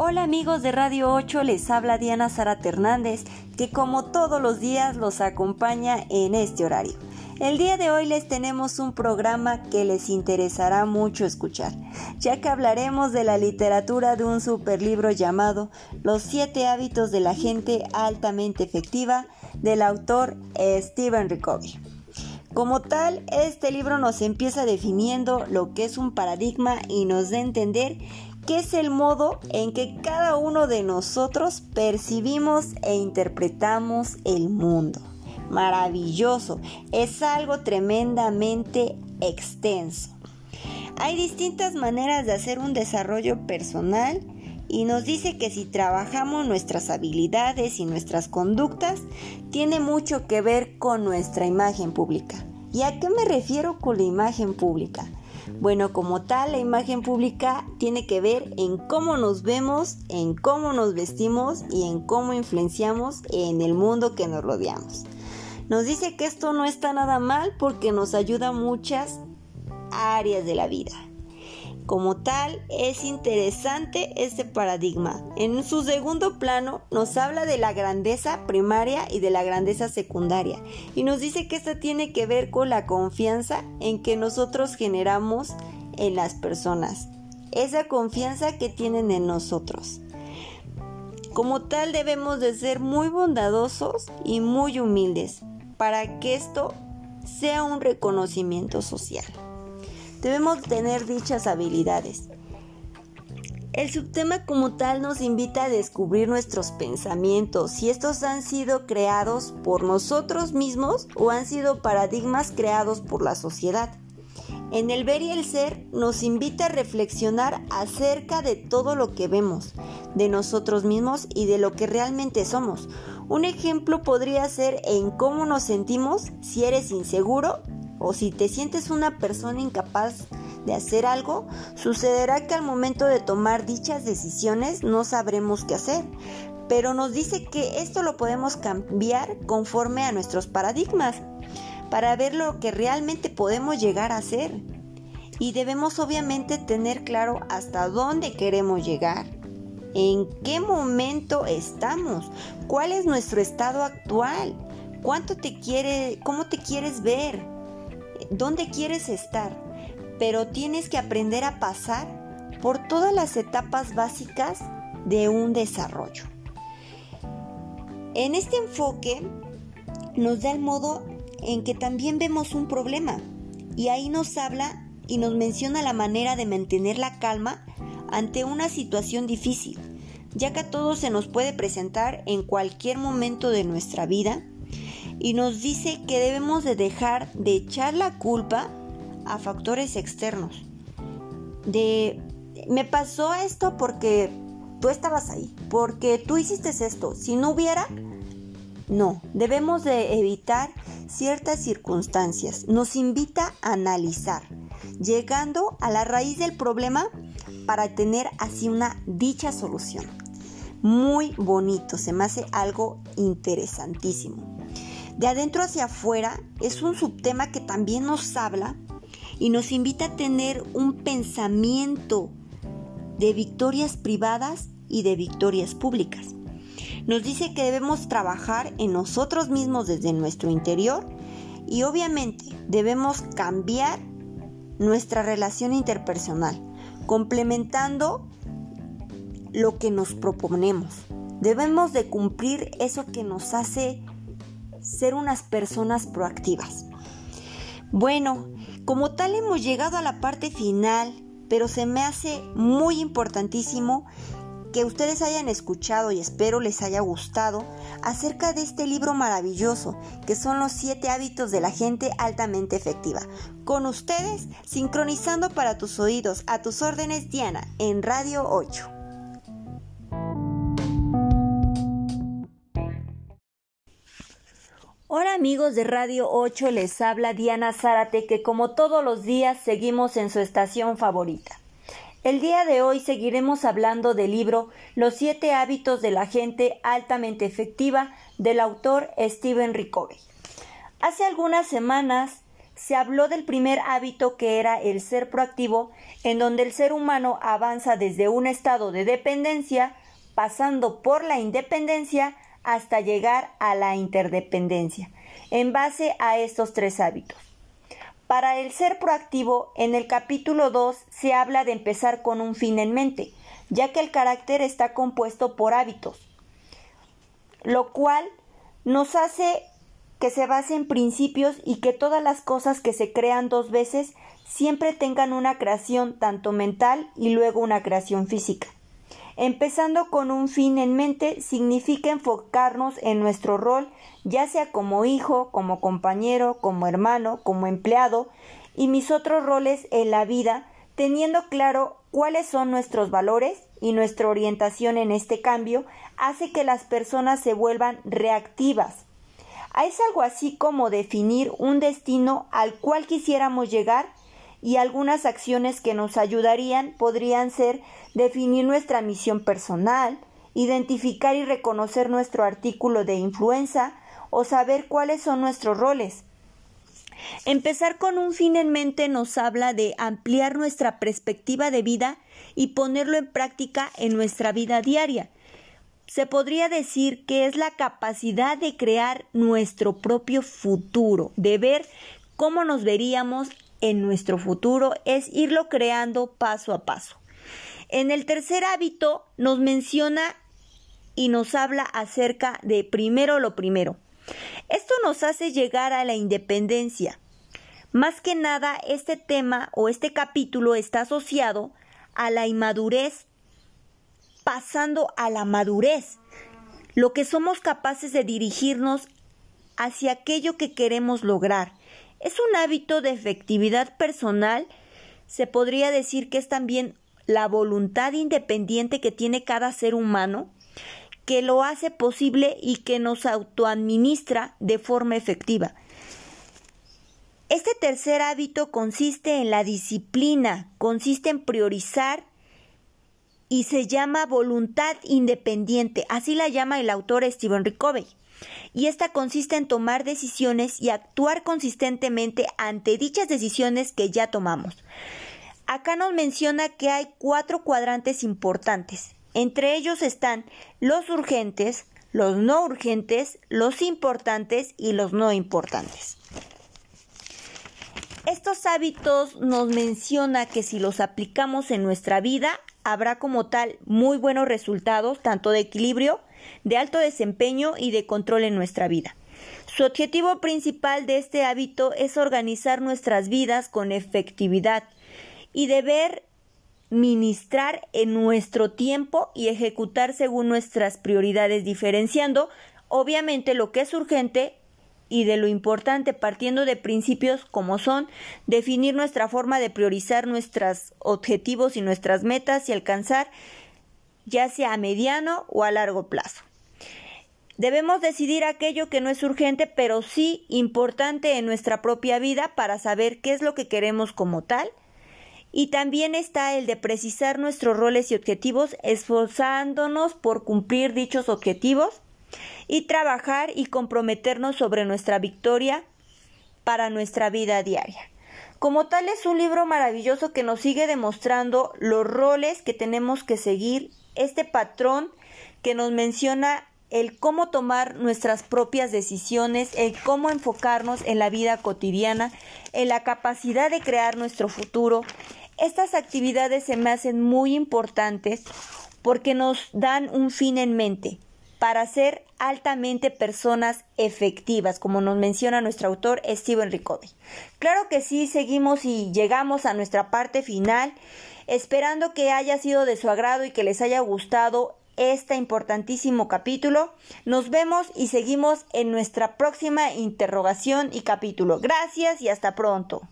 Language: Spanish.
Hola amigos de Radio 8, les habla Diana Zarate Hernández, que como todos los días los acompaña en este horario. El día de hoy les tenemos un programa que les interesará mucho escuchar, ya que hablaremos de la literatura de un superlibro llamado Los siete hábitos de la gente altamente efectiva del autor Stephen Covey. Como tal, este libro nos empieza definiendo lo que es un paradigma y nos da a entender que es el modo en que cada uno de nosotros percibimos e interpretamos el mundo. Maravilloso, es algo tremendamente extenso. Hay distintas maneras de hacer un desarrollo personal y nos dice que si trabajamos nuestras habilidades y nuestras conductas, tiene mucho que ver con nuestra imagen pública. ¿Y a qué me refiero con la imagen pública? Bueno, como tal, la imagen pública tiene que ver en cómo nos vemos, en cómo nos vestimos y en cómo influenciamos en el mundo que nos rodeamos. Nos dice que esto no está nada mal porque nos ayuda a muchas áreas de la vida. Como tal, es interesante este paradigma. En su segundo plano nos habla de la grandeza primaria y de la grandeza secundaria y nos dice que esta tiene que ver con la confianza en que nosotros generamos en las personas, esa confianza que tienen en nosotros. Como tal debemos de ser muy bondadosos y muy humildes para que esto sea un reconocimiento social. Debemos tener dichas habilidades. El subtema como tal nos invita a descubrir nuestros pensamientos, si estos han sido creados por nosotros mismos o han sido paradigmas creados por la sociedad. En el ver y el ser nos invita a reflexionar acerca de todo lo que vemos, de nosotros mismos y de lo que realmente somos. Un ejemplo podría ser en cómo nos sentimos si eres inseguro o si te sientes una persona incapaz de hacer algo, sucederá que al momento de tomar dichas decisiones no sabremos qué hacer. Pero nos dice que esto lo podemos cambiar conforme a nuestros paradigmas para ver lo que realmente podemos llegar a hacer. Y debemos obviamente tener claro hasta dónde queremos llegar, en qué momento estamos, cuál es nuestro estado actual, cuánto te quiere, cómo te quieres ver, dónde quieres estar, pero tienes que aprender a pasar por todas las etapas básicas de un desarrollo. En este enfoque nos da el modo en que también vemos un problema y ahí nos habla y nos menciona la manera de mantener la calma ante una situación difícil, ya que a todos se nos puede presentar en cualquier momento de nuestra vida y nos dice que debemos de dejar de echar la culpa a factores externos. De me pasó esto porque tú estabas ahí, porque tú hiciste esto. Si no hubiera, no, debemos de evitar ciertas circunstancias. Nos invita a analizar, llegando a la raíz del problema para tener así una dicha solución. Muy bonito, se me hace algo interesantísimo. De adentro hacia afuera es un subtema que también nos habla y nos invita a tener un pensamiento de victorias privadas y de victorias públicas. Nos dice que debemos trabajar en nosotros mismos desde nuestro interior y obviamente debemos cambiar nuestra relación interpersonal, complementando lo que nos proponemos. Debemos de cumplir eso que nos hace ser unas personas proactivas. Bueno, como tal hemos llegado a la parte final, pero se me hace muy importantísimo que ustedes hayan escuchado y espero les haya gustado acerca de este libro maravilloso que son los siete hábitos de la gente altamente efectiva. Con ustedes, sincronizando para tus oídos, a tus órdenes Diana, en Radio 8. Hola amigos de Radio 8, les habla Diana Zárate que como todos los días seguimos en su estación favorita. El día de hoy seguiremos hablando del libro Los siete hábitos de la gente altamente efectiva del autor Stephen Covey. Hace algunas semanas se habló del primer hábito que era el ser proactivo, en donde el ser humano avanza desde un estado de dependencia, pasando por la independencia hasta llegar a la interdependencia, en base a estos tres hábitos. Para el ser proactivo, en el capítulo 2 se habla de empezar con un fin en mente, ya que el carácter está compuesto por hábitos, lo cual nos hace que se base en principios y que todas las cosas que se crean dos veces siempre tengan una creación tanto mental y luego una creación física. Empezando con un fin en mente significa enfocarnos en nuestro rol, ya sea como hijo, como compañero, como hermano, como empleado y mis otros roles en la vida, teniendo claro cuáles son nuestros valores y nuestra orientación en este cambio, hace que las personas se vuelvan reactivas. Es algo así como definir un destino al cual quisiéramos llegar y algunas acciones que nos ayudarían podrían ser definir nuestra misión personal, identificar y reconocer nuestro artículo de influencia o saber cuáles son nuestros roles. Empezar con un fin en mente nos habla de ampliar nuestra perspectiva de vida y ponerlo en práctica en nuestra vida diaria se podría decir que es la capacidad de crear nuestro propio futuro, de ver cómo nos veríamos en nuestro futuro, es irlo creando paso a paso. En el tercer hábito nos menciona y nos habla acerca de primero lo primero. Esto nos hace llegar a la independencia. Más que nada, este tema o este capítulo está asociado a la inmadurez pasando a la madurez, lo que somos capaces de dirigirnos hacia aquello que queremos lograr. Es un hábito de efectividad personal, se podría decir que es también la voluntad independiente que tiene cada ser humano, que lo hace posible y que nos autoadministra de forma efectiva. Este tercer hábito consiste en la disciplina, consiste en priorizar y se llama voluntad independiente, así la llama el autor Stephen. Covey. Y esta consiste en tomar decisiones y actuar consistentemente ante dichas decisiones que ya tomamos. Acá nos menciona que hay cuatro cuadrantes importantes. Entre ellos están los urgentes, los no urgentes, los importantes y los no importantes. Estos hábitos nos menciona que si los aplicamos en nuestra vida habrá como tal muy buenos resultados, tanto de equilibrio, de alto desempeño y de control en nuestra vida. Su objetivo principal de este hábito es organizar nuestras vidas con efectividad y deber ministrar en nuestro tiempo y ejecutar según nuestras prioridades, diferenciando obviamente lo que es urgente y de lo importante partiendo de principios como son definir nuestra forma de priorizar nuestros objetivos y nuestras metas y alcanzar ya sea a mediano o a largo plazo. Debemos decidir aquello que no es urgente, pero sí importante en nuestra propia vida para saber qué es lo que queremos como tal. Y también está el de precisar nuestros roles y objetivos, esforzándonos por cumplir dichos objetivos y trabajar y comprometernos sobre nuestra victoria para nuestra vida diaria. Como tal es un libro maravilloso que nos sigue demostrando los roles que tenemos que seguir, este patrón que nos menciona el cómo tomar nuestras propias decisiones, el cómo enfocarnos en la vida cotidiana, en la capacidad de crear nuestro futuro. Estas actividades se me hacen muy importantes porque nos dan un fin en mente, para ser altamente personas efectivas, como nos menciona nuestro autor Steven Ricotti. Claro que sí, seguimos y llegamos a nuestra parte final, esperando que haya sido de su agrado y que les haya gustado este importantísimo capítulo. Nos vemos y seguimos en nuestra próxima interrogación y capítulo. Gracias y hasta pronto.